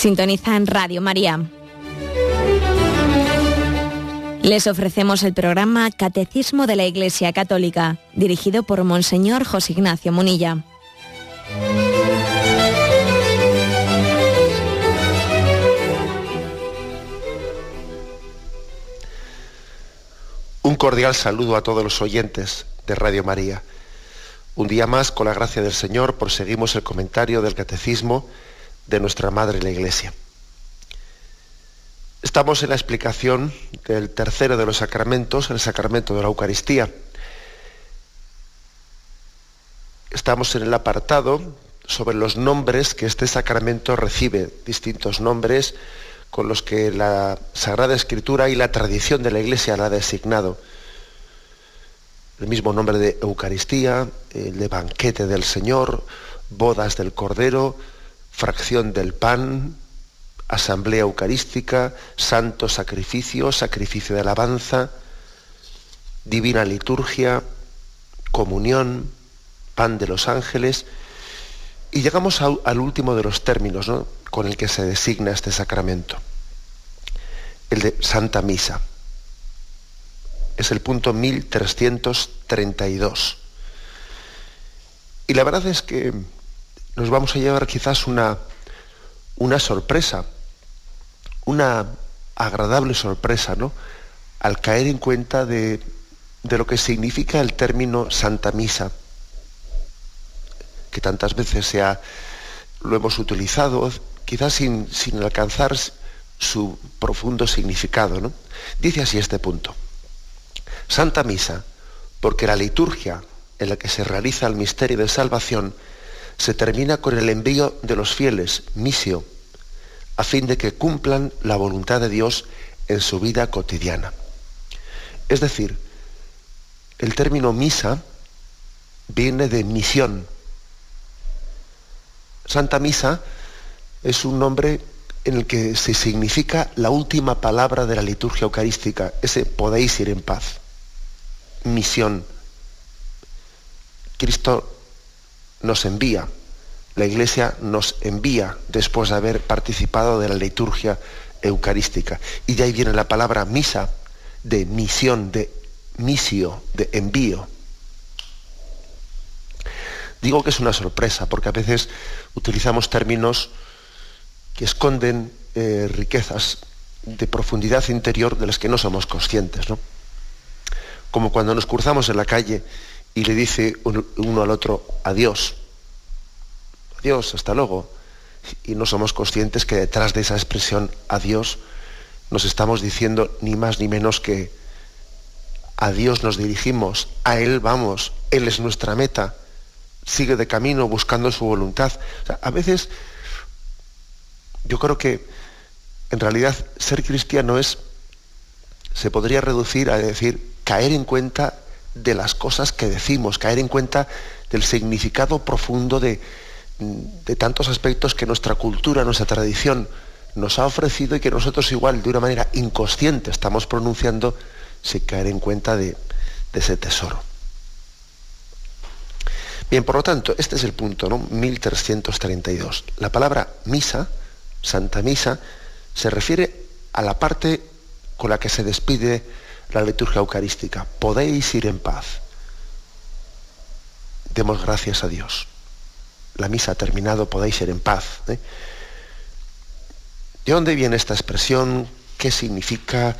Sintoniza en Radio María. Les ofrecemos el programa Catecismo de la Iglesia Católica, dirigido por Monseñor José Ignacio Munilla. Un cordial saludo a todos los oyentes de Radio María. Un día más, con la gracia del Señor, proseguimos el comentario del Catecismo de nuestra Madre la Iglesia. Estamos en la explicación del tercero de los sacramentos, el sacramento de la Eucaristía. Estamos en el apartado sobre los nombres que este sacramento recibe, distintos nombres con los que la Sagrada Escritura y la tradición de la Iglesia la ha designado. El mismo nombre de Eucaristía, el de banquete del Señor, bodas del Cordero, fracción del pan, asamblea eucarística, santo sacrificio, sacrificio de alabanza, divina liturgia, comunión, pan de los ángeles, y llegamos al último de los términos con el que se designa este sacramento, el de Santa Misa. Es el punto 1332. Y la verdad es que nos vamos a llevar quizás una, una sorpresa, una agradable sorpresa, ¿no? Al caer en cuenta de, lo que significa el término Santa Misa, que tantas veces se lo hemos utilizado, quizás sin, alcanzar su profundo significado. ¿no? Dice así este punto. Santa Misa, porque la liturgia en la que se realiza el misterio de salvación se termina con el envío de los fieles, misio, a fin de que cumplan la voluntad de Dios en su vida cotidiana. Es decir, el término misa viene de misión. Santa Misa es un nombre en el que se significa la última palabra de la liturgia eucarística, ese podéis ir en paz. Misión. Cristo nos envía, la Iglesia nos envía después de haber participado de la liturgia eucarística. Y de ahí viene la palabra misa, de misión, de misio, de envío. Digo que es una sorpresa porque a veces utilizamos términos que esconden eh, riquezas de profundidad interior de las que no somos conscientes. ¿no? Como cuando nos cruzamos en la calle y le dice uno al otro adiós. Adiós, hasta luego. Y no somos conscientes que detrás de esa expresión adiós nos estamos diciendo ni más ni menos que a Dios nos dirigimos, a Él vamos, Él es nuestra meta, sigue de camino buscando su voluntad. a veces yo creo que en realidad ser cristiano es, se podría reducir a decir, caer en cuenta de las cosas que decimos, caer en cuenta del significado profundo de, de tantos aspectos que nuestra cultura, nuestra tradición nos ha ofrecido y que nosotros igual de una manera inconsciente estamos pronunciando sin caer en cuenta de, de ese tesoro. Bien, por lo tanto, este es el punto, ¿no? 1332. La palabra misa, Santa Misa, se refiere a la parte con la que se despide la liturgia eucarística. Podéis ir en paz. Demos gracias a Dios. La misa ha terminado, podéis ir en paz. ¿eh? ¿De dónde viene esta expresión? ¿Qué significa?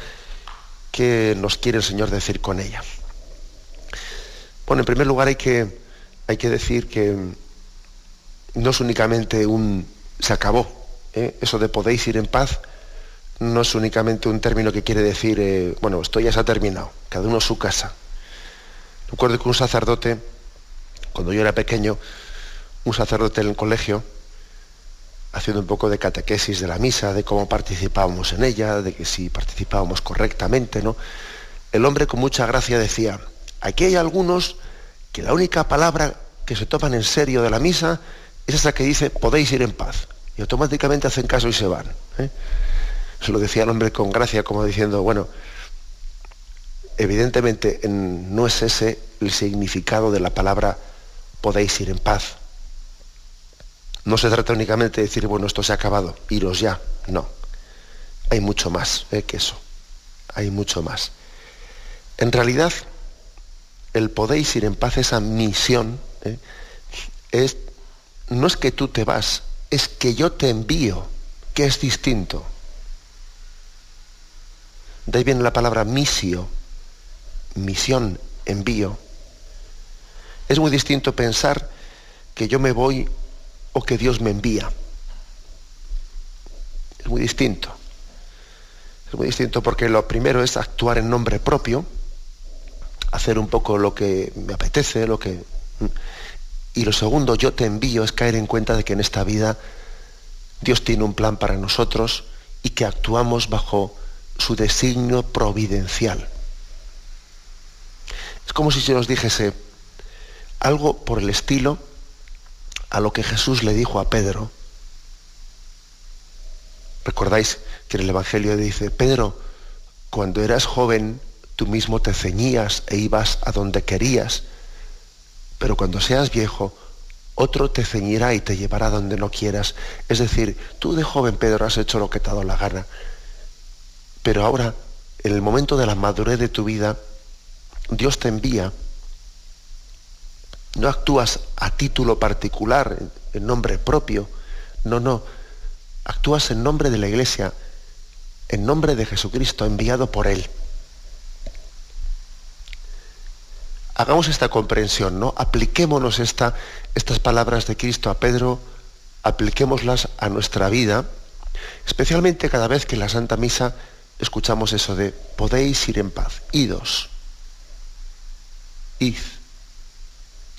¿Qué nos quiere el Señor decir con ella? Bueno, en primer lugar hay que, hay que decir que no es únicamente un se acabó. ¿Eh? Eso de podéis ir en paz no es únicamente un término que quiere decir, eh, bueno, esto ya se ha terminado, cada uno su casa. Recuerdo que un sacerdote, cuando yo era pequeño, un sacerdote en el colegio, haciendo un poco de catequesis de la misa, de cómo participábamos en ella, de que si participábamos correctamente, ¿no? El hombre con mucha gracia decía, aquí hay algunos que la única palabra que se toman en serio de la misa es esa que dice, podéis ir en paz. Automáticamente hacen caso y se van. ¿eh? Se lo decía el hombre con gracia, como diciendo, bueno, evidentemente no es ese el significado de la palabra podéis ir en paz. No se trata únicamente de decir, bueno, esto se ha acabado, iros ya. No. Hay mucho más ¿eh? que eso. Hay mucho más. En realidad, el podéis ir en paz, esa misión, ¿eh? es, no es que tú te vas, es que yo te envío, que es distinto. De ahí viene la palabra misio, misión, envío. Es muy distinto pensar que yo me voy o que Dios me envía. Es muy distinto. Es muy distinto porque lo primero es actuar en nombre propio, hacer un poco lo que me apetece, lo que... Y lo segundo, yo te envío, es caer en cuenta de que en esta vida Dios tiene un plan para nosotros y que actuamos bajo su designio providencial. Es como si se nos dijese algo por el estilo a lo que Jesús le dijo a Pedro. Recordáis que en el Evangelio dice, Pedro, cuando eras joven, tú mismo te ceñías e ibas a donde querías, pero cuando seas viejo, otro te ceñirá y te llevará donde no quieras. Es decir, tú de joven, Pedro, has hecho lo que te ha dado la gana, pero ahora, en el momento de la madurez de tu vida, Dios te envía. No actúas a título particular, en nombre propio. No, no. Actúas en nombre de la iglesia, en nombre de Jesucristo, enviado por Él. Hagamos esta comprensión, ¿no? Apliquémonos esta, estas palabras de Cristo a Pedro, apliquémoslas a nuestra vida, especialmente cada vez que en la Santa Misa escuchamos eso de podéis ir en paz, idos, id,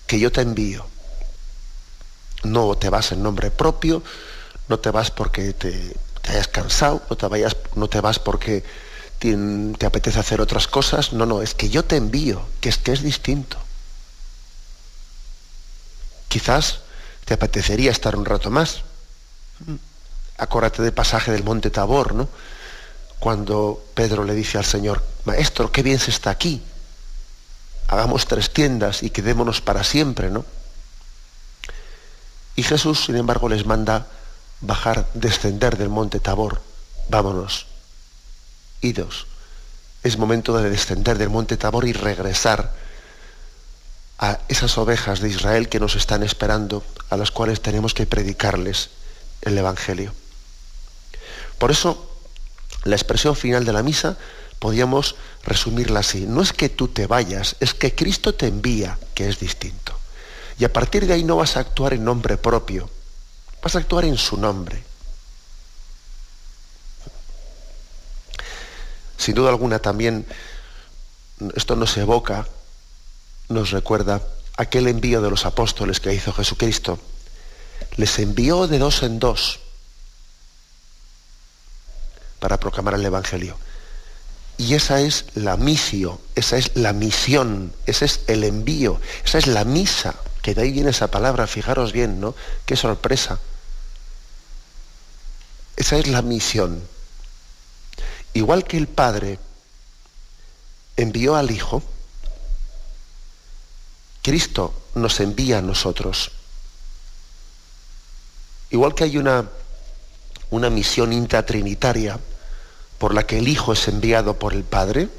que yo te envío. No te vas en nombre propio, no te vas porque te, hayas cansado, no te, vayas, no te vas porque te, te, apetece hacer otras cosas, no, no, es que yo te envío, que es que es distinto. Quizás te apetecería estar un rato más. Acuérdate del pasaje del monte Tabor, ¿no? cuando Pedro le dice al Señor, Maestro, qué bien se está aquí. Hagamos tres tiendas y quedémonos para siempre, ¿no? Y Jesús, sin embargo, les manda bajar, descender del monte Tabor. Vámonos. Idos. Es momento de descender del monte Tabor y regresar a esas ovejas de Israel que nos están esperando, a las cuales tenemos que predicarles el Evangelio. Por eso, la expresión final de la misa podríamos resumirla así. No es que tú te vayas, es que Cristo te envía, que es distinto. Y a partir de ahí no vas a actuar en nombre propio, vas a actuar en su nombre. Sin duda alguna también esto nos evoca, nos recuerda aquel envío de los apóstoles que hizo Jesucristo. Les envió de dos en dos para proclamar el Evangelio. Y esa es la misio, esa es la misión, ese es el envío, esa es la misa, que de ahí viene esa palabra, fijaros bien, ¿no? Qué sorpresa. Esa es la misión. Igual que el Padre envió al Hijo, Cristo nos envía a nosotros. Igual que hay una, una misión intratrinitaria, por la que el Hijo es enviado por el Padre,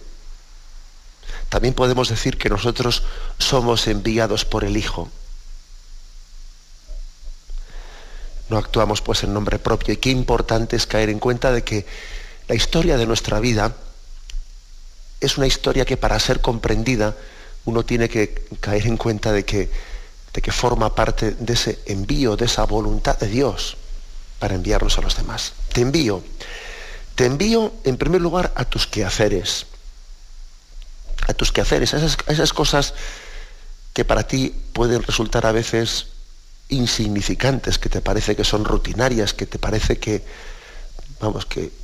también podemos decir que nosotros somos enviados por el Hijo. No actuamos pues en nombre propio y qué importante es caer en cuenta de que la historia de nuestra vida es una historia que para ser comprendida uno tiene que caer en cuenta de que, de que forma parte de ese envío, de esa voluntad de Dios para enviarnos a los demás. Te envío te envío en primer lugar a tus quehaceres, a tus quehaceres, a esas, cosas que para ti pueden resultar a veces insignificantes, que te parece que son rutinarias, que te parece que, vamos, que,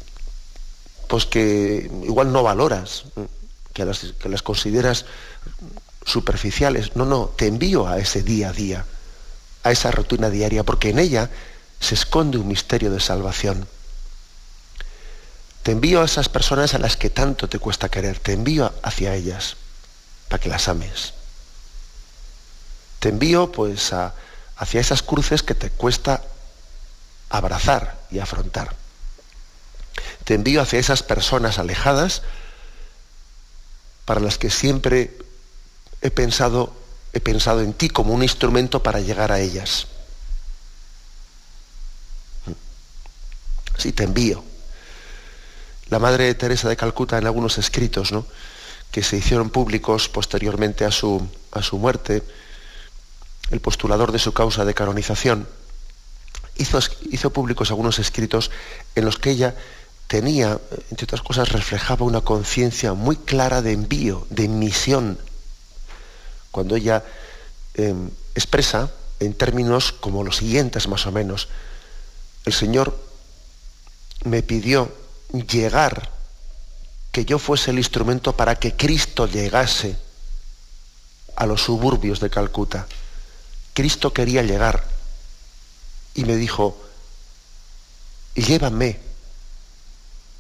pues que igual no valoras, que las, consideras superficiales. No, no, te envío a ese día a día, a esa rutina diaria, porque en ella se esconde un misterio de salvación. Te envío a esas personas a las que tanto te cuesta querer, te envío hacia ellas para que las ames. Te envío pues hacia esas cruces que te cuesta abrazar y afrontar. Te envío hacia esas personas alejadas para las que siempre he pensado, he pensado en ti como un instrumento para llegar a ellas. Sí, te envío. La Madre Teresa de Calcuta en algunos escritos ¿no? que se hicieron públicos posteriormente a su, a su muerte, el postulador de su causa de canonización, hizo, hizo públicos algunos escritos en los que ella tenía, entre otras cosas, reflejaba una conciencia muy clara de envío, de misión, cuando ella em, expresa en términos como los siguientes más o menos, el Señor me pidió llegar, que yo fuese el instrumento para que Cristo llegase a los suburbios de Calcuta. Cristo quería llegar y me dijo, llévame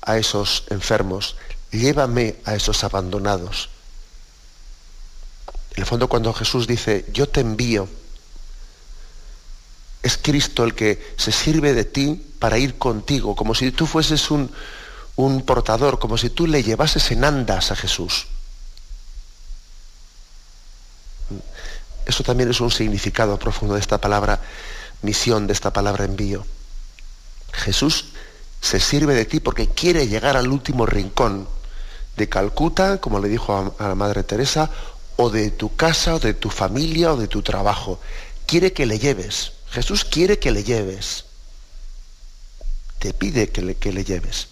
a esos enfermos, llévame a esos abandonados. En el fondo cuando Jesús dice, yo te envío, es Cristo el que se sirve de ti para ir contigo, como si tú fueses un, un portador, como si tú le llevases en andas a Jesús. Eso también es un significado profundo de esta palabra misión, de esta palabra envío. Jesús se sirve de ti porque quiere llegar al último rincón de Calcuta, como le dijo a, la Madre Teresa, o de tu casa, o de tu familia, o de tu trabajo. Quiere que le lleves. Jesús quiere que le lleves. Te pide que le, que le lleves.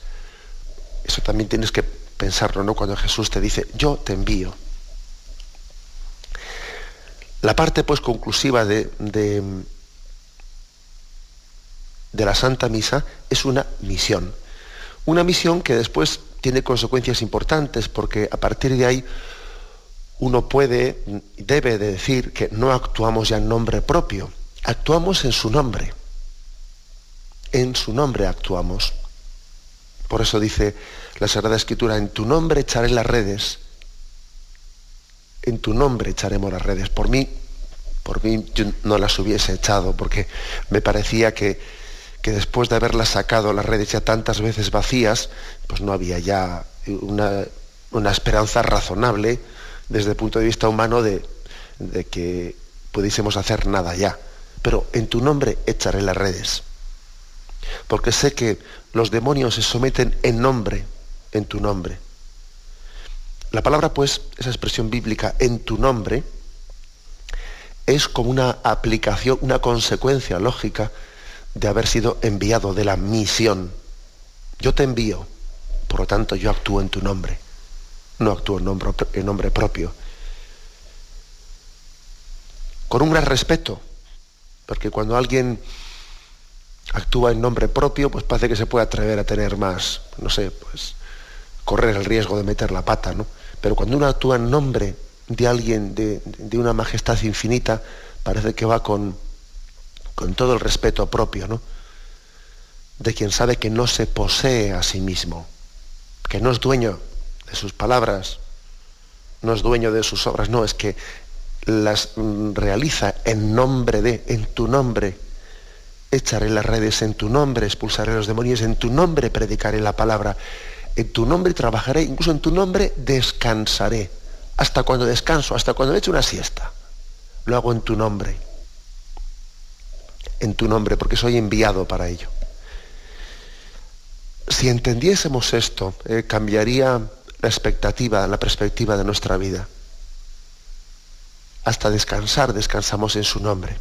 Eso también tienes que pensarlo, ¿no? Cuando Jesús te dice, yo te envío. La parte pues conclusiva de, de la Santa Misa es una misión. Una misión que después tiene consecuencias importantes porque a partir de ahí uno puede debe de decir que no actuamos ya en nombre propio, actuamos en su nombre. En su nombre actuamos. Por eso dice la Sagrada Escritura, en tu nombre echaré las redes. En tu nombre echaremos las redes. Por mí, por mí yo no las hubiese echado porque me parecía que que después de haberlas sacado las redes ya tantas veces vacías, pues no había ya una, esperanza razonable desde el punto de vista humano de que pudiésemos hacer nada ya. Pero en tu nombre echaré las redes. Porque sé que los demonios se someten en nombre, en tu nombre. La palabra, pues, esa expresión bíblica, en tu nombre, es como una aplicación, una consecuencia lógica de haber sido enviado, de la misión. Yo te envío, por lo tanto yo actúo en tu nombre, no actúo en nombre, en nombre propio. Con un gran respeto, porque cuando alguien actúa en nombre propio, pues parece que se puede atrever a tener más, no sé, pues correr el riesgo de meter la pata, ¿no? Pero cuando uno actúa en nombre de alguien, de, de una majestad infinita, parece que va con, con todo el respeto propio, ¿no? De quien sabe que no se posee a sí mismo, que no es dueño de sus palabras, no es dueño de sus obras, no, es que las mm, realiza en nombre de, en tu nombre. Echaré las redes en tu nombre, expulsaré los demonios, en tu nombre predicaré la palabra, en tu nombre trabajaré, incluso en tu nombre descansaré. Hasta cuando descanso, hasta cuando he hecho una siesta. Lo hago en tu nombre en tu nombre, porque soy enviado para ello. Si entendiésemos esto, eh, cambiaría la expectativa, la perspectiva de nuestra vida. Hasta descansar, descansamos en su nombre.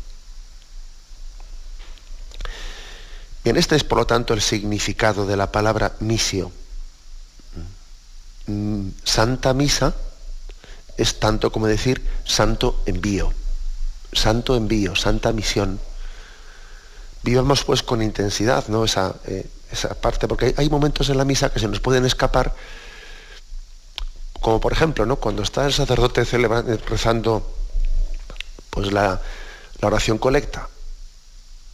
Bien, este es por lo tanto el significado de la palabra misio. Mm, Santa misa es tanto como decir santo envío, santo envío, santa misión vivamos pues con intensidad ¿no? esa, eh, esa parte, porque hay, momentos en la misa que se nos pueden escapar, como por ejemplo, ¿no? cuando está el sacerdote rezando pues la, oración colecta,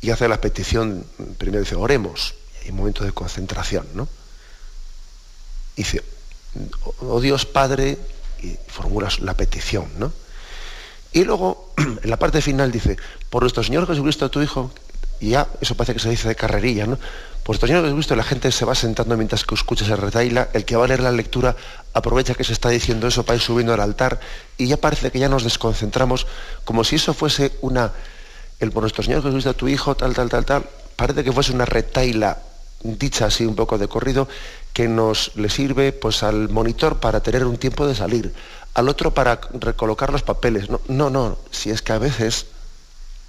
y hace la petición, primero dice, oremos, y hay un momento de concentración, ¿no? dice, oh Dios Padre, y formulas la petición, ¿no? Y luego, en la parte final dice, por nuestro Señor Jesucristo, tu Hijo, y ya, eso parece que se dice de carrerilla, ¿no? Por nuestro Señor Jesucristo, la gente se va sentando mientras que escucha ese retaila, el que va a leer la lectura aprovecha que se está diciendo eso para ir subiendo al altar, y ya parece que ya nos desconcentramos, como si eso fuese una, el por nuestro Señor Jesucristo, tu Hijo, tal, tal, tal, tal, parece que fuese una retaila dicha así un poco de corrido, que nos le sirve pues al monitor para tener un tiempo de salir, al otro para recolocar los papeles. No, no, no. si es que a veces,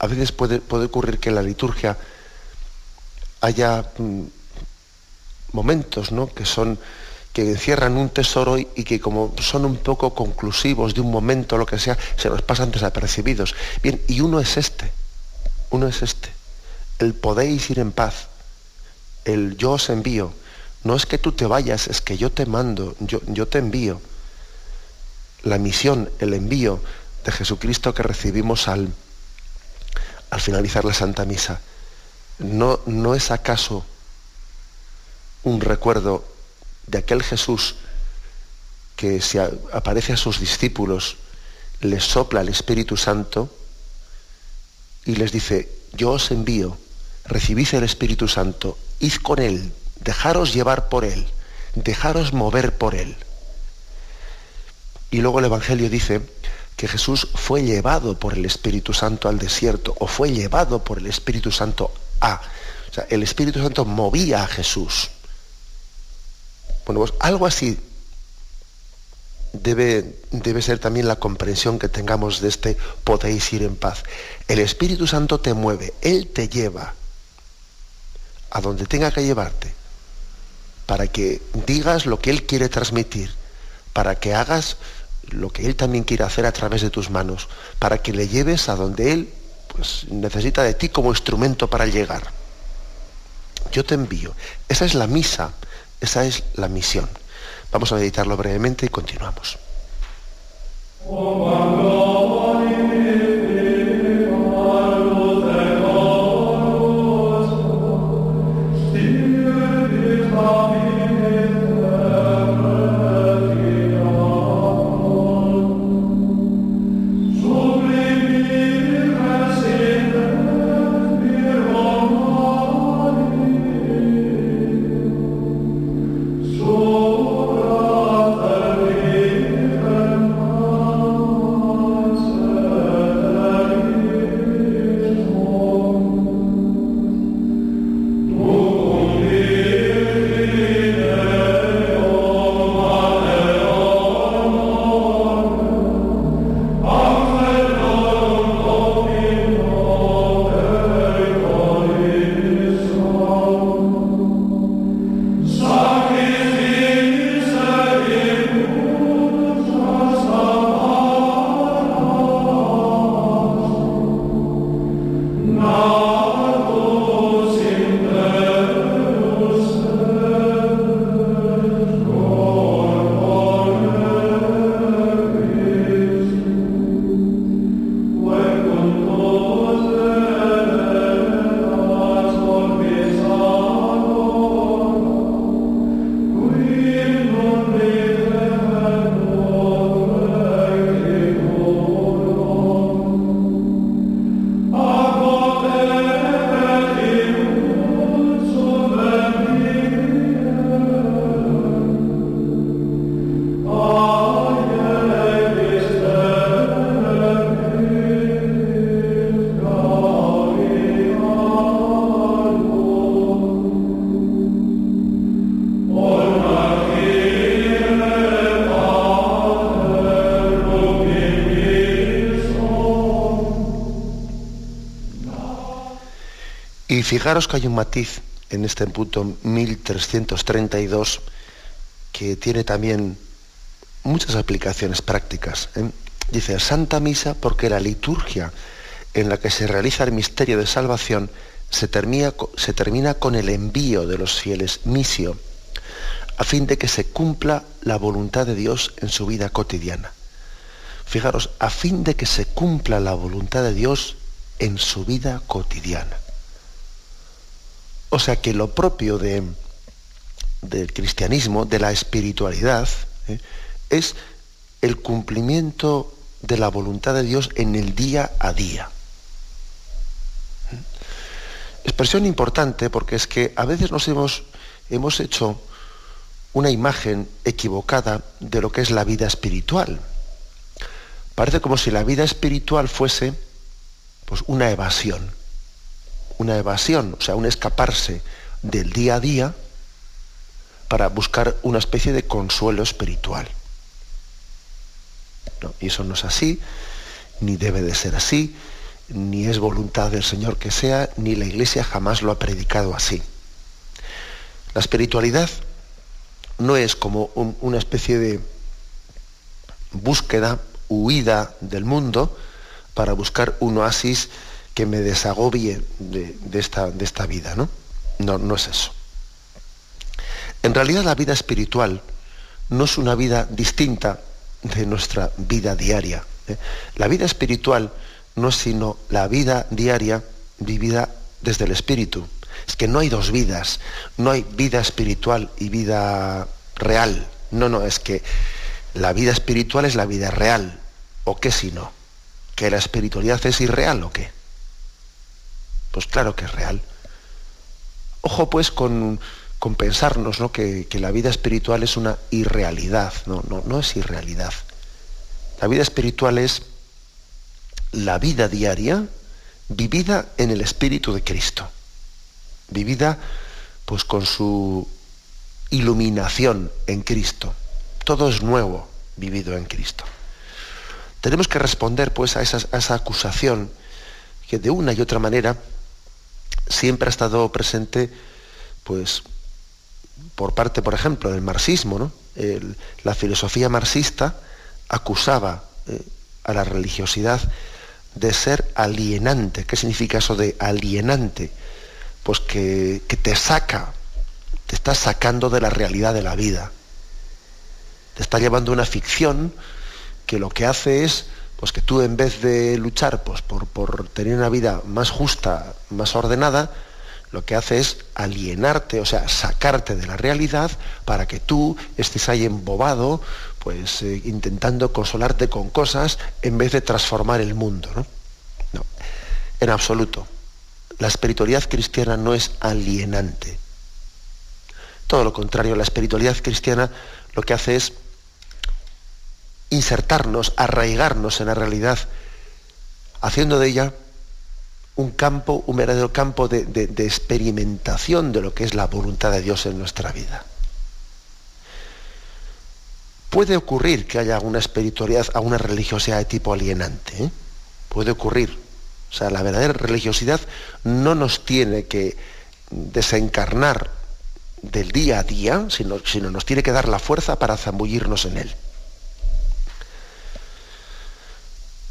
a veces puede, puede ocurrir que en la liturgia haya mm, momentos ¿no? que son que encierran un tesoro y, que como son un poco conclusivos de un momento, lo que sea, se nos pasan desapercibidos. Bien, y uno es este, uno es este, el podéis ir en paz, el yo os envío. No es que tú te vayas, es que yo te mando, yo, yo te envío. La misión, el envío de Jesucristo que recibimos al, al finalizar la Santa Misa, ¿no, ¿no es acaso un recuerdo de aquel Jesús que se aparece a sus discípulos, les sopla el Espíritu Santo y les dice, yo os envío, recibid el Espíritu Santo, id con Él, dejaros llevar por Él, dejaros mover por Él. Y luego el Evangelio dice que Jesús fue llevado por el Espíritu Santo al desierto o fue llevado por el Espíritu Santo a. O sea, el Espíritu Santo movía a Jesús. Bueno, pues algo así debe, debe ser también la comprensión que tengamos de este podéis ir en paz. El Espíritu Santo te mueve, Él te lleva a donde tenga que llevarte para que digas lo que Él quiere transmitir, para que hagas lo que Él también quiere hacer a través de tus manos, para que le lleves a donde Él pues, necesita de ti como instrumento para llegar. Yo te envío. Esa es la misa, esa es la misión. Vamos a meditarlo brevemente y continuamos. Fijaros que hay un matiz en este punto 1332 que tiene también muchas aplicaciones prácticas. ¿eh? Dice Santa Misa porque la liturgia en la que se realiza el misterio de salvación se termina, se termina con el envío de los fieles, misio, a fin de que se cumpla la voluntad de Dios en su vida cotidiana. Fijaros, a fin de que se cumpla la voluntad de Dios en su vida cotidiana. O sea que lo propio de, del cristianismo, de la espiritualidad, ¿eh? es el cumplimiento de la voluntad de Dios en el día a día. Expresión importante porque es que a veces nos hemos, hemos hecho una imagen equivocada de lo que es la vida espiritual. Parece como si la vida espiritual fuese pues, una evasión, una evasión, o sea, un escaparse del día a día para buscar una especie de consuelo espiritual. y eso no es así, ni debe de ser así, ni es voluntad del Señor que sea, ni la Iglesia jamás lo ha predicado así. La espiritualidad no es como una especie de búsqueda, huida del mundo para buscar un oasis que me desagobie de, esta, de esta, vida, ¿no? ¿no? No es eso. En realidad la vida espiritual no es una vida distinta de nuestra vida diaria. ¿eh? La vida espiritual no es sino la vida diaria vivida desde el espíritu. Es que no hay dos vidas, no hay vida espiritual y vida real. No, no, es que la vida espiritual es la vida real. ¿O qué si no? ¿Que la espiritualidad es irreal o qué? Pues claro que es real. Ojo pues con, pensarnos ¿no? que, la vida espiritual es una irrealidad. No, no, no es irrealidad. La vida espiritual es la vida diaria vivida en el Espíritu de Cristo. Vivida pues con su iluminación en Cristo. Todo es nuevo vivido en Cristo. Tenemos que responder pues a esa, acusación que de una y otra manera siempre ha estado presente pues por parte, por ejemplo, del marxismo. ¿no? la filosofía marxista acusaba eh, a la religiosidad de ser alienante. ¿Qué significa eso de alienante? Pues que, que te saca te está sacando de la realidad de la vida. Te está llevando una ficción que lo que hace es pues que tú en vez de luchar pues, por, por tener una vida más justa, más ordenada, lo que hace es alienarte, o sea, sacarte de la realidad para que tú estés ahí embobado, pues eh, intentando consolarte con cosas en vez de transformar el mundo. ¿no? no, en absoluto. La espiritualidad cristiana no es alienante. Todo lo contrario, la espiritualidad cristiana lo que hace es insertarnos, arraigarnos en la realidad, haciendo de ella un campo, un verdadero campo de, experimentación de lo que es la voluntad de Dios en nuestra vida. Puede ocurrir que haya una espiritualidad, una religiosidad de tipo alienante. ¿eh? Puede ocurrir. O sea, la verdadera religiosidad no nos tiene que desencarnar del día a día, sino, sino nos tiene que dar la fuerza para zambullirnos en él.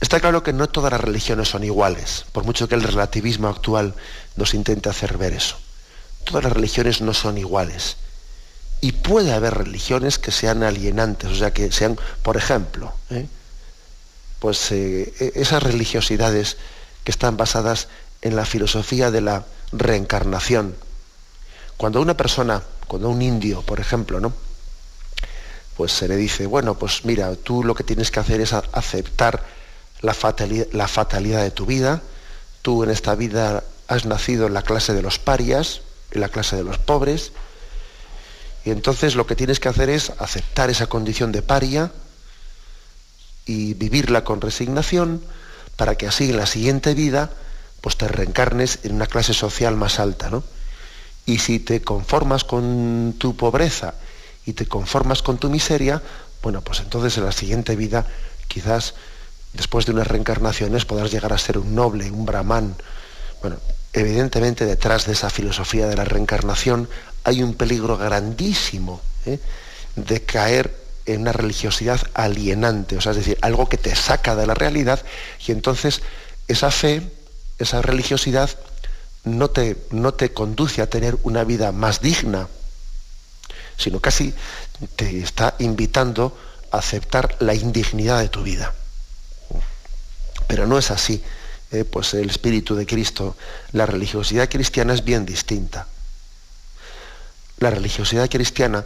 Está claro que no todas las religiones son iguales, por mucho que el relativismo actual nos intente hacer ver eso. Todas las religiones no son iguales. Y puede haber religiones que sean alienantes, o sea, que sean, por ejemplo, ¿eh? pues eh, e-, esas religiosidades que están basadas en la filosofía de la reencarnación, cuando una persona, cuando un indio, por ejemplo, ¿no? Pues se le dice, bueno, pues mira, tú lo que tienes que hacer es aceptar la fatalidad, de tu vida. Tú en esta vida has nacido en la clase de los parias, en la clase de los pobres, y entonces lo que tienes que hacer es aceptar esa condición de paria y vivirla con resignación para que así en la siguiente vida pues te reencarnes en una clase social más alta, ¿no? Y si te conformas con tu pobreza y te conformas con tu miseria, bueno, pues entonces en la siguiente vida, quizás después de unas reencarnaciones, podrás llegar a ser un noble, un brahman. Bueno, evidentemente detrás de esa filosofía de la reencarnación hay un peligro grandísimo ¿eh? de caer en una religiosidad alienante, o sea, es decir, algo que te saca de la realidad y entonces esa fe, esa religiosidad no te, no te conduce a tener una vida más digna, sino casi te está invitando a aceptar la indignidad de tu vida. Pero no es así. Eh, pues el espíritu de Cristo, la religiosidad cristiana es bien distinta. La religiosidad cristiana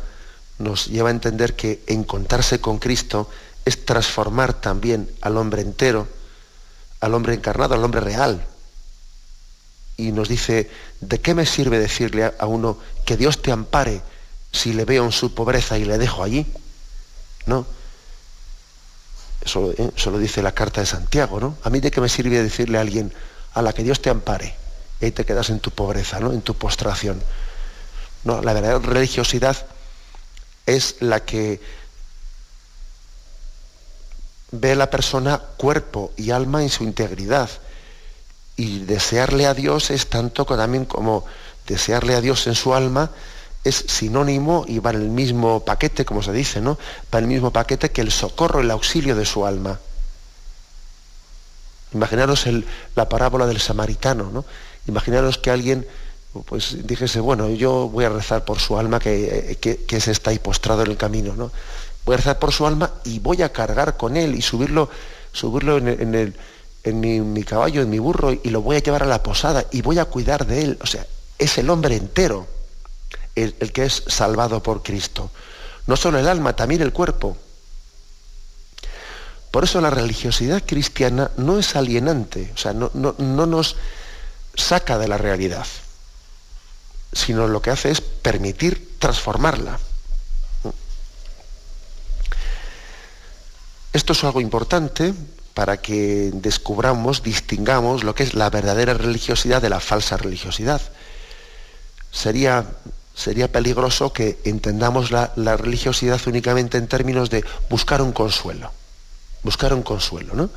nos lleva a entender que encontrarse con Cristo es transformar también al hombre entero, al hombre encarnado, al hombre real. Y nos dice, ¿de qué me sirve decirle a uno que Dios te ampare si le veo en su pobreza y le dejo allí? ¿No? Eso, ¿eh? lo dice la carta de Santiago, ¿no? A mí de qué me sirve decirle a alguien, a la que Dios te ampare, y te quedas en tu pobreza, ¿no? En tu postración. No, la verdadera religiosidad es la que ve la persona cuerpo y alma en su integridad. Y desearle a Dios es tanto también como desearle a Dios en su alma es sinónimo y va en el mismo paquete, como se dice, ¿no? Va en el mismo paquete que el socorro, el auxilio de su alma. Imaginaros la parábola del samaritano, ¿no? Imaginaros que alguien pues dijese, bueno, yo voy a rezar por su alma que, que, se está ahí postrado en el camino, ¿no? Voy a rezar por su alma y voy a cargar con él y subirlo, subirlo en, mi, caballo, en mi burro, y lo voy a llevar a la posada y voy a cuidar de él. O sea, es el hombre entero el, que es salvado por Cristo. No solo el alma, también el cuerpo. Por eso la religiosidad cristiana no es alienante, o sea, no, no nos saca de la realidad sino lo que hace es permitir transformarla. Esto es algo importante para que descubramos, distingamos lo que es la verdadera religiosidad de la falsa religiosidad. Sería, sería peligroso que entendamos la, religiosidad únicamente en términos de buscar un consuelo. Buscar un consuelo, ¿no?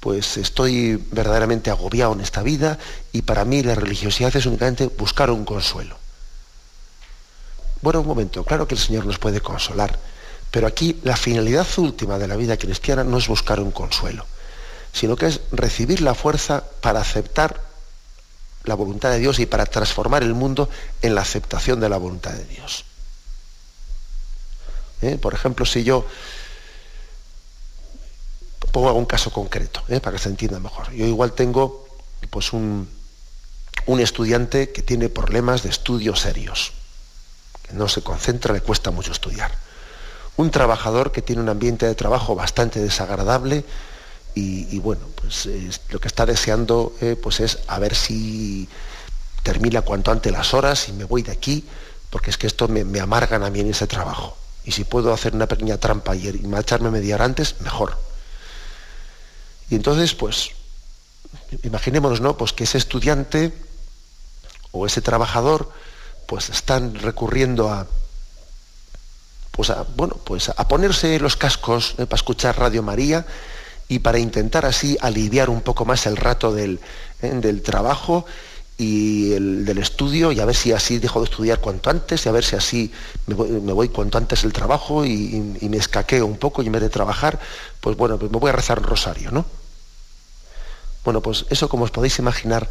pues estoy verdaderamente agobiado en esta vida y para mí la religiosidad es únicamente buscar un consuelo. Bueno, un momento, claro que el Señor nos puede consolar, pero aquí la finalidad última de la vida cristiana no es buscar un consuelo, sino que es recibir la fuerza para aceptar la voluntad de Dios y para transformar el mundo en la aceptación de la voluntad de Dios. ¿Eh? Por ejemplo, si yo pongo un caso concreto, ¿eh? para que se entienda mejor. Yo igual tengo pues, un, un estudiante que tiene problemas de estudio serios, que no se concentra, le cuesta mucho estudiar. Un trabajador que tiene un ambiente de trabajo bastante desagradable y, bueno, pues lo que está deseando eh, pues es a ver si termina cuanto antes las horas y me voy de aquí, porque es que esto me, me amargan a mí en ese trabajo. Y si puedo hacer una pequeña trampa y, y marcharme media hora antes, mejor. Y entonces, pues, imaginémonos, ¿no? Pues que ese estudiante o ese trabajador, pues están recurriendo a, pues a, bueno, pues a ponerse los cascos eh, para escuchar Radio María y para intentar así aliviar un poco más el rato del, eh, del trabajo y el, del estudio y a ver si así dejo de estudiar cuanto antes y a ver si así me voy, cuanto antes el trabajo y, me escaqueo un poco y en vez de trabajar, pues bueno, pues me voy a rezar un rosario, ¿no? Bueno, pues eso, como os podéis imaginar,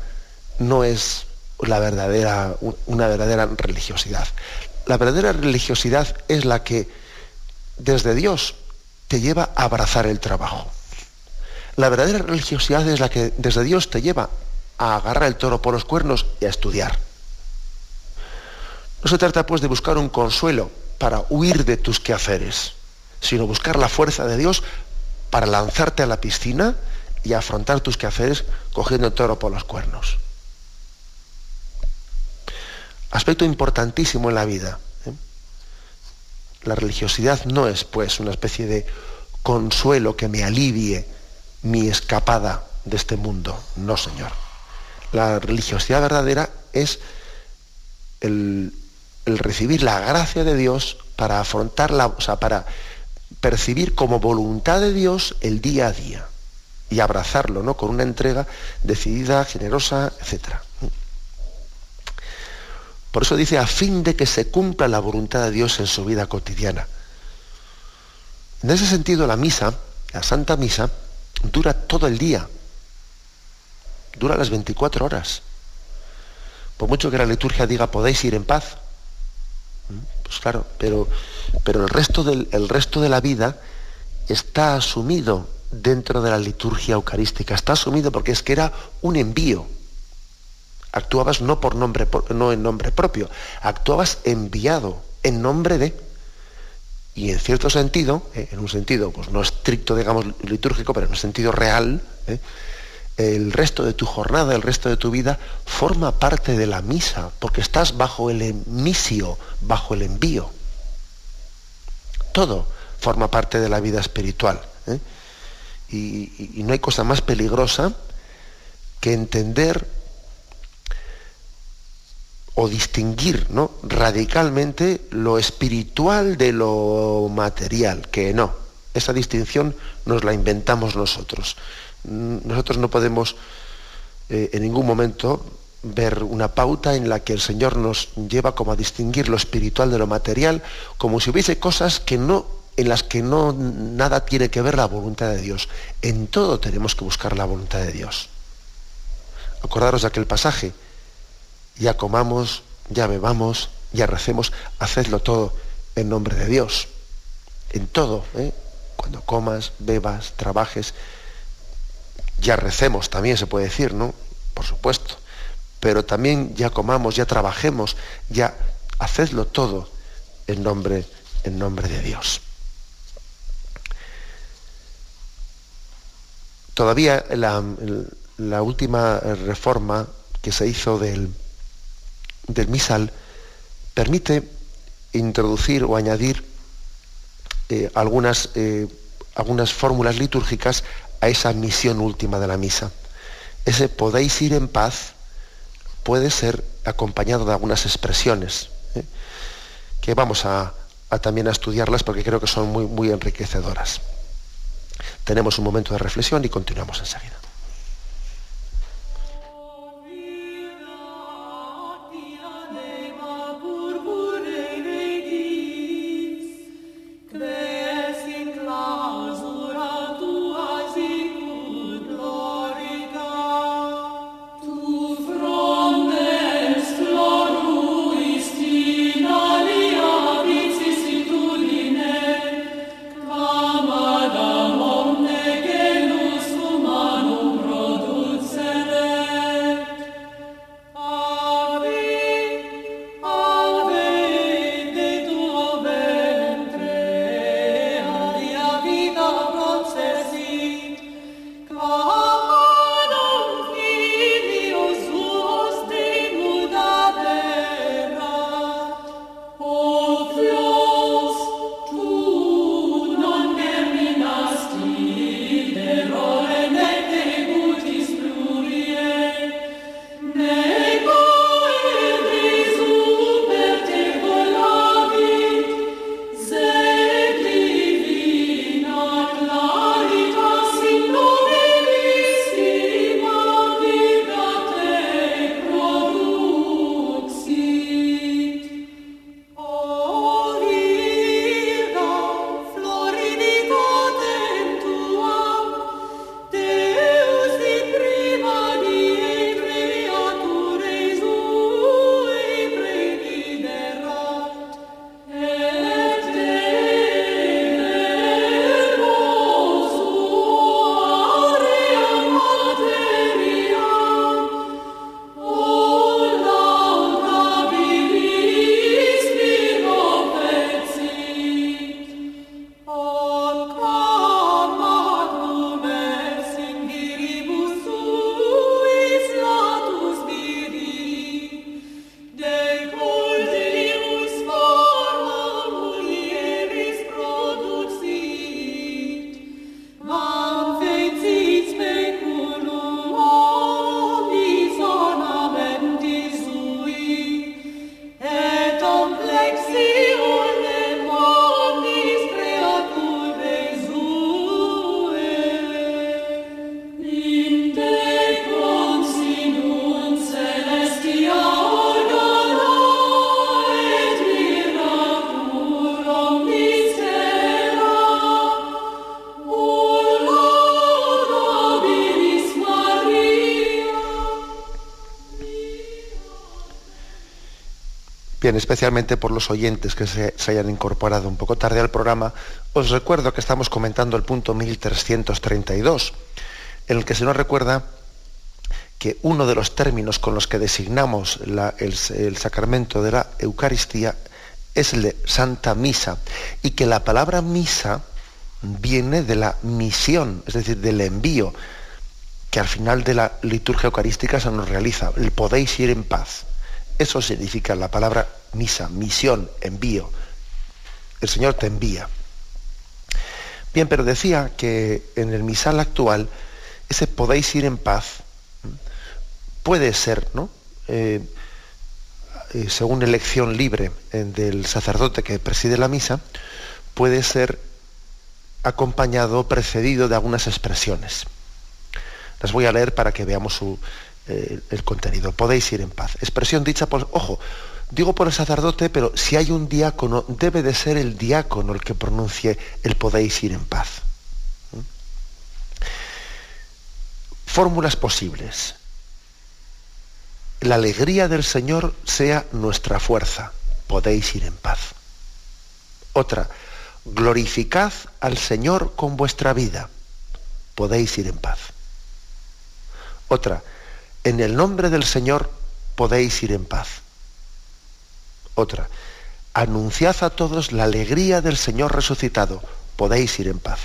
no es la verdadera, una verdadera religiosidad. La verdadera religiosidad es la que desde Dios te lleva a abrazar el trabajo. La verdadera religiosidad es la que desde Dios te lleva a agarrar el toro por los cuernos y a estudiar. No se trata pues de buscar un consuelo para huir de tus quehaceres, sino buscar la fuerza de Dios para lanzarte a la piscina y afrontar tus quehaceres cogiendo el toro por los cuernos. Aspecto importantísimo en la vida. ¿eh? La religiosidad no es pues una especie de consuelo que me alivie mi escapada de este mundo. No, Señor. La religiosidad verdadera es el, el recibir la gracia de Dios para afrontarla, o sea, para percibir como voluntad de Dios el día a día y abrazarlo, ¿no? Con una entrega decidida, generosa, etc. Por eso dice, a fin de que se cumpla la voluntad de Dios en su vida cotidiana. En ese sentido, la misa, la Santa Misa, dura todo el día. Dura las 24 horas. Por mucho que la liturgia diga podéis ir en paz. Pues claro, pero, pero el, resto del, el resto de la vida está asumido dentro de la liturgia eucarística. Está asumido porque es que era un envío. Actuabas no por nombre, no en nombre propio, actuabas enviado en nombre de. Y en cierto sentido, eh, en un sentido pues no estricto, digamos, litúrgico, pero en un sentido real, eh, el resto de tu jornada, el resto de tu vida, forma parte de la misa, porque estás bajo el emisio, bajo el envío. Todo forma parte de la vida espiritual. ¿eh? Y, no hay cosa más peligrosa que entender o distinguir ¿no? radicalmente lo espiritual de lo material, que no. Esa distinción nos la inventamos nosotros. Nosotros no podemos eh, en ningún momento ver una pauta en la que el Señor nos lleva como a distinguir lo espiritual de lo material, como si hubiese cosas que no en las que no nada tiene que ver la voluntad de Dios. En todo tenemos que buscar la voluntad de Dios. Acordaros de aquel pasaje. Ya comamos, ya bebamos, ya recemos, hacedlo todo en nombre de Dios. En todo, ¿eh? cuando comas, bebas, trabajes, ya recemos también se puede decir, ¿no? Por supuesto. Pero también ya comamos, ya trabajemos, ya hacedlo todo en nombre, en nombre de Dios. Todavía la, última reforma que se hizo del, del misal permite introducir o añadir eh, algunas, eh, algunas fórmulas litúrgicas a esa misión última de la misa. Ese podéis ir en paz puede ser acompañado de algunas expresiones, ¿eh? que vamos a, a, también a estudiarlas porque creo que son muy, muy enriquecedoras. Tenemos un momento de reflexión y continuamos enseguida. Especialmente por los oyentes que se, hayan incorporado un poco tarde al programa, os recuerdo que estamos comentando el punto 1332, en el que se nos recuerda que uno de los términos con los que designamos el, sacramento de la Eucaristía es el de Santa Misa y que la palabra misa viene de la misión, es decir, del envío que al final de la liturgia eucarística se nos realiza. El podéis ir en paz. Eso significa la palabra misa, misión, envío. El Señor te envía. Bien, pero decía que en el misal actual ese podéis ir en paz puede ser, ¿no? Eh, eh, según elección libre eh, del sacerdote que preside la misa, puede ser acompañado, precedido de algunas expresiones. Las voy a leer para que veamos el contenido. Podéis ir en paz. Expresión dicha por, ojo, digo por el sacerdote, pero si hay un diácono, debe de ser el diácono el que pronuncie el podéis ir en paz. ¿Mm? Fórmulas posibles la alegría del Señor sea nuestra fuerza. Podéis ir en paz. Otra, glorificad al Señor con vuestra vida. Podéis ir en paz. Otra, en el nombre del Señor podéis ir en paz. Otra, anunciad a todos la alegría del Señor resucitado. Podéis ir en paz.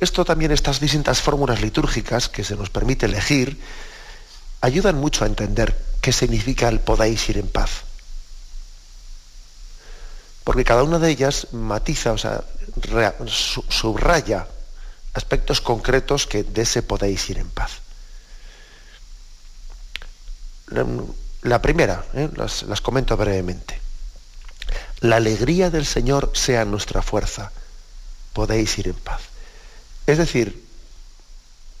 Esto también, estas distintas fórmulas litúrgicas que se nos permite elegir, ayudan mucho a entender qué significa el podéis ir en paz. Porque cada una de ellas matiza, o sea, subraya aspectos concretos que de ese podéis ir en paz. La primera, ¿eh? las, las comento brevemente. La alegría del Señor sea nuestra fuerza. Podéis ir en paz. Es decir,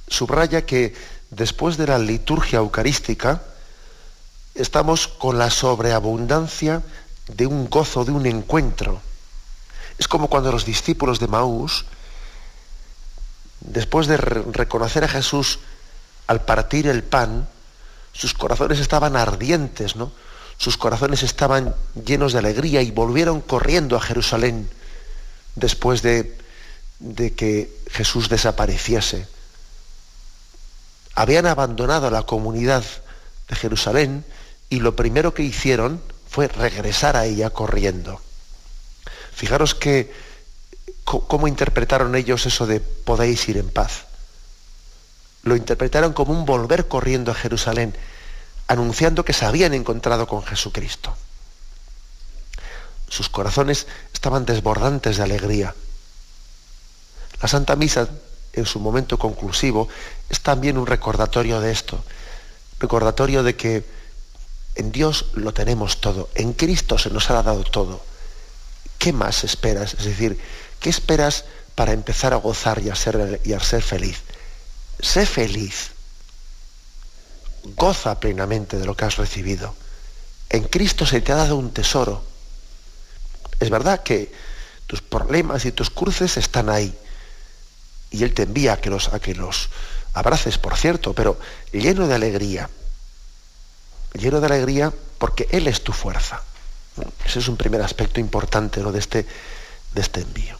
subraya que después de la liturgia eucarística, estamos con la sobreabundancia de un gozo, de un encuentro. Es como cuando los discípulos de Maús, después de reconocer a Jesús al partir el pan, sus corazones estaban ardientes, ¿no? Sus corazones estaban llenos de alegría y volvieron corriendo a Jerusalén después de, que Jesús desapareciese habían abandonado la comunidad de Jerusalén y lo primero que hicieron fue regresar a ella corriendo. Fijaros que cómo interpretaron ellos eso de podéis ir en paz. Lo interpretaron como un volver corriendo a Jerusalén, anunciando que se habían encontrado con Jesucristo. Sus corazones estaban desbordantes de alegría. La Santa Misa en su momento conclusivo, es también un recordatorio de esto. Recordatorio de que en Dios lo tenemos todo, en Cristo se nos ha dado todo. ¿Qué más esperas? Es decir, ¿qué esperas para empezar a gozar y a ser, y a ser feliz? Sé feliz. Goza plenamente de lo que has recibido. En Cristo se te ha dado un tesoro. Es verdad que tus problemas y tus cruces están ahí y Él te envía a que los, que los abraces, por cierto, pero lleno de alegría. Lleno de alegría porque Él es tu fuerza. Ese es un primer aspecto importante de, este, de este envío.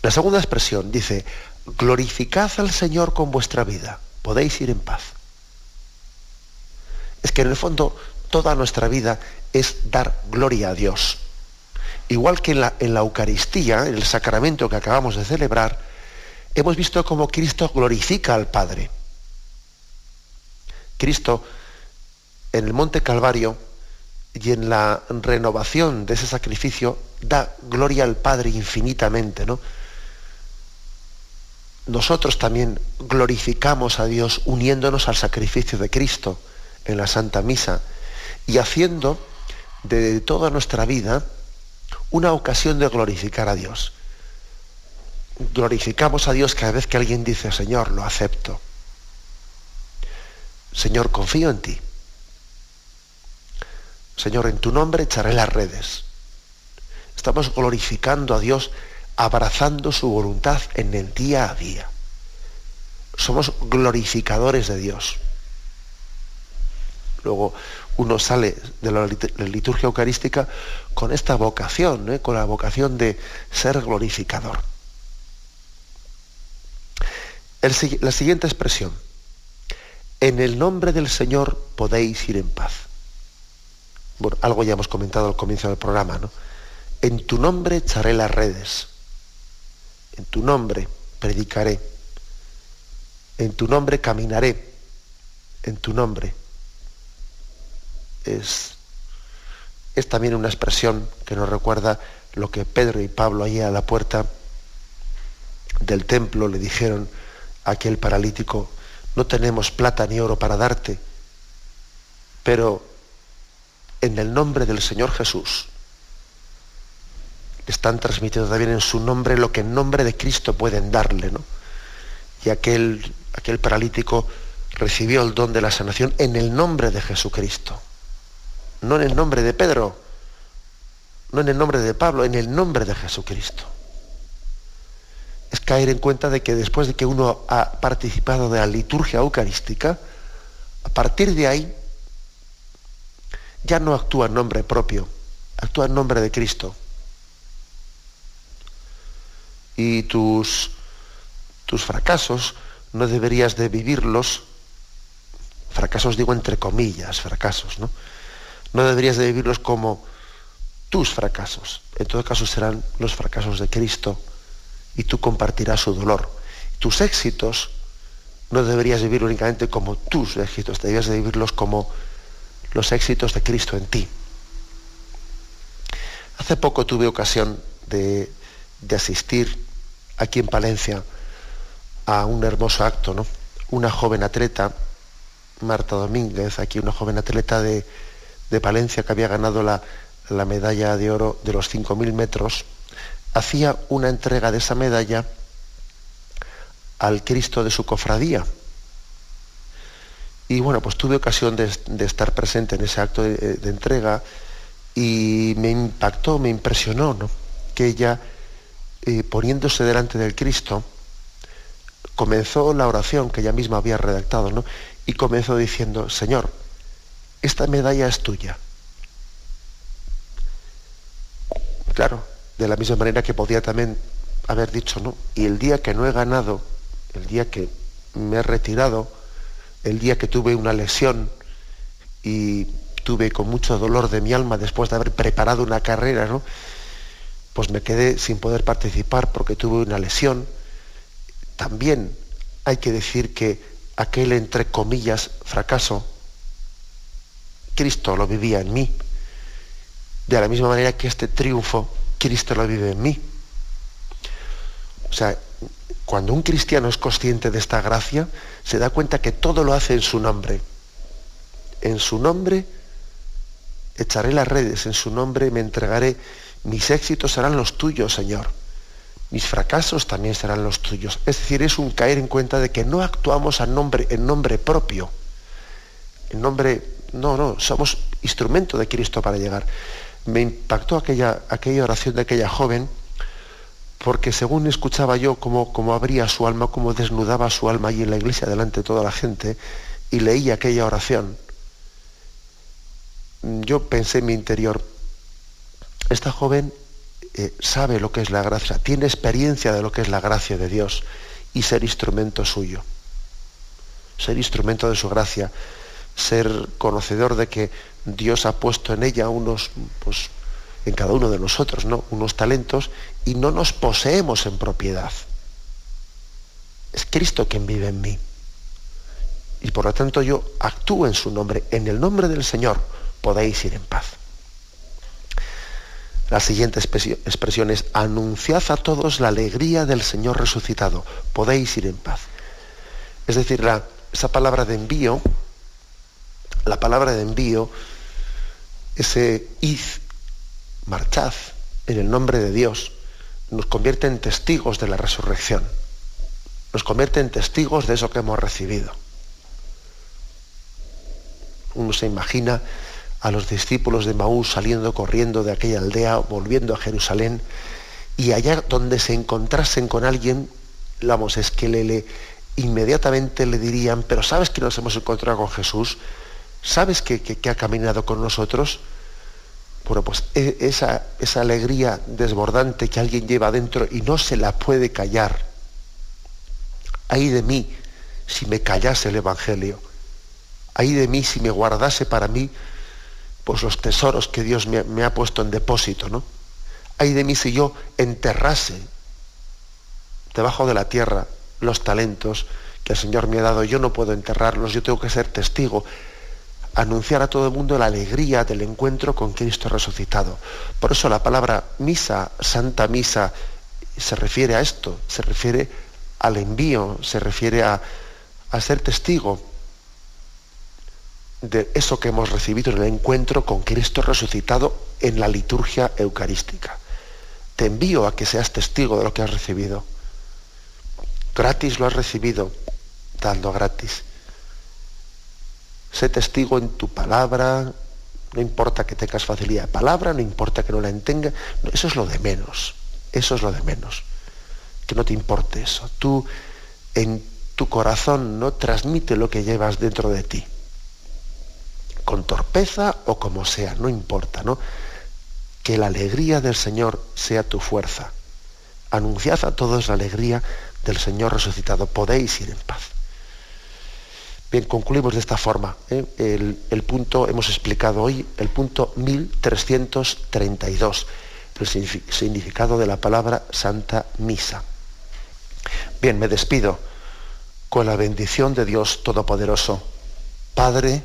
La segunda expresión dice, glorificad al Señor con vuestra vida, podéis ir en paz. Es que en el fondo toda nuestra vida es dar gloria a Dios. Igual que en la, en la Eucaristía, el sacramento que acabamos de celebrar, hemos visto cómo Cristo glorifica al Padre. Cristo en el Monte Calvario y en la renovación de ese sacrificio da gloria al Padre infinitamente, ¿no? Nosotros también glorificamos a Dios uniéndonos al sacrificio de Cristo en la Santa Misa y haciendo de toda nuestra vida una ocasión de glorificar a Dios. Glorificamos a Dios cada vez que alguien dice, Señor, lo acepto. Señor, confío en ti. Señor, en tu nombre echaré las redes. Estamos glorificando a Dios, abrazando su voluntad en el día a día. Somos glorificadores de Dios. Luego, uno sale de la liturgia eucarística con esta vocación, ¿eh? con la vocación de ser glorificador. la siguiente expresión, en el nombre del Señor podéis ir en paz. Bueno, algo ya hemos comentado al comienzo del programa, ¿no? En tu nombre echaré las redes. En tu nombre predicaré. En tu nombre caminaré. En tu nombre. Es, es también una expresión que nos recuerda lo que Pedro y Pablo allí a la puerta del templo le dijeron a aquel paralítico, no tenemos plata ni oro para darte, pero en el nombre del Señor Jesús están transmitiendo también en su nombre lo que en nombre de Cristo pueden darle, ¿no? Y aquel, aquel paralítico recibió el don de la sanación en el nombre de Jesucristo, no en el nombre de Pedro, no en el nombre de Pablo, en el nombre de Jesucristo. Es caer en cuenta de que después de que uno ha participado de la liturgia eucarística, a partir de ahí ya no actúa en nombre propio, actúa en nombre de Cristo. Y tus, tus fracasos no deberías de vivirlos, fracasos digo entre comillas, fracasos, ¿no? No deberías de vivirlos como tus fracasos. En todo caso serán los fracasos de Cristo y tú compartirás su dolor. Tus éxitos no deberías vivir únicamente como tus éxitos, deberías de vivirlos como los éxitos de Cristo en ti. Hace poco tuve ocasión de, de asistir aquí en Palencia a un hermoso acto, ¿no? Una joven atleta, Marta Domínguez, aquí una joven atleta de, de Palencia que había ganado la, la medalla de oro de los 5.000 metros, hacía una entrega de esa medalla al Cristo de su cofradía. Y bueno, pues tuve ocasión de, de estar presente en ese acto de, entrega y me impactó, me impresionó, ¿no? Que ella, eh, poniéndose delante del Cristo, comenzó la oración que ella misma había redactado, ¿no? Y comenzó diciendo, Señor, esta medalla es tuya Claro, de la misma manera que podía también haber dicho, ¿no? Y el día que no he ganado, el día que me he retirado, el día que tuve una lesión y tuve con mucho dolor de mi alma después de haber preparado una carrera, ¿no? Pues me quedé sin poder participar porque tuve una lesión. También hay que decir que aquel, entre comillas, fracaso, Cristo lo vivía en mí de la misma manera que este triunfo Cristo lo vive en mí. O sea, cuando un cristiano es consciente de esta gracia, se da cuenta que todo lo hace en su nombre. En su nombre echaré las redes, en su nombre me entregaré, mis éxitos serán los tuyos, Señor. Mis fracasos también serán los tuyos. Es decir, es un caer en cuenta de que no actuamos a nombre, en nombre propio. En nombre, no, no, somos instrumento de Cristo para llegar me impactó aquella, aquella oración de aquella joven, porque según escuchaba yo cómo, cómo abría su alma, cómo desnudaba su alma allí en la iglesia delante de toda la gente, y leía aquella oración, yo pensé en mi interior, esta joven eh, sabe lo que es la gracia, tiene experiencia de lo que es la gracia de Dios y ser instrumento suyo, ser instrumento de su gracia, ser conocedor de que Dios ha puesto en ella unos, pues, en cada uno de nosotros, ¿no? Unos talentos y no nos poseemos en propiedad. Es Cristo quien vive en mí. Y por lo tanto yo actúo en su nombre. En el nombre del Señor podéis ir en paz. La siguiente expresión es, anunciad a todos la alegría del Señor resucitado. Podéis ir en paz. Es decir, esa palabra de envío, la palabra de envío ese id, marchad en el nombre de Dios, nos convierte en testigos de la resurrección, nos convierte en testigos de eso que hemos recibido. Uno se imagina a los discípulos de Maús saliendo corriendo de aquella aldea, volviendo a Jerusalén, y allá donde se encontrasen con alguien, vamos, es que le, le inmediatamente le dirían, pero ¿sabes que nos hemos encontrado con Jesús? ¿Sabes que, ha caminado con nosotros? Bueno, pues e, esa, esa alegría desbordante que alguien lleva dentro y no se la puede callar. Ay de mí si me callase el Evangelio. Ay de mí si me guardase para mí pues los tesoros que Dios me, ha puesto en depósito, ¿no? Ay de mí si yo enterrase debajo de la tierra los talentos que el Señor me ha dado. Yo no puedo enterrarlos, yo tengo que ser testigo, anunciar a todo el mundo la alegría del encuentro con Cristo resucitado. Por eso la palabra misa, santa misa, se refiere a esto, se refiere al envío, se refiere a, a ser testigo de eso que hemos recibido en el encuentro con Cristo resucitado en la liturgia eucarística. Te envío a que seas testigo de lo que has recibido. Gratis lo has recibido, dando gratis. Sé testigo en tu palabra, no importa que tengas facilidad de palabra, no importa que no la entenga, eso es lo de menos, eso es lo de menos. Que no te importe eso. Tú en tu corazón no transmite lo que llevas dentro de ti. Con torpeza o como sea, no importa, ¿no? Que la alegría del Señor sea tu fuerza. Anunciad a todos la alegría del Señor resucitado. Podéis ir en paz. Bien, concluimos de esta forma. ¿eh? El, el, punto, hemos explicado hoy, el punto 1332, el significado de la palabra Santa Misa. Bien, me despido con la bendición de Dios Todopoderoso, Padre,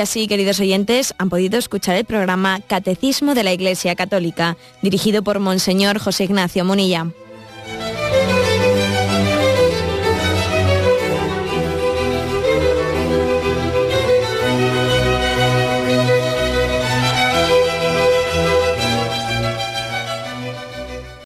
Y así, queridos oyentes, han podido escuchar el programa Catecismo de la Iglesia Católica, dirigido por Monseñor José Ignacio Monilla.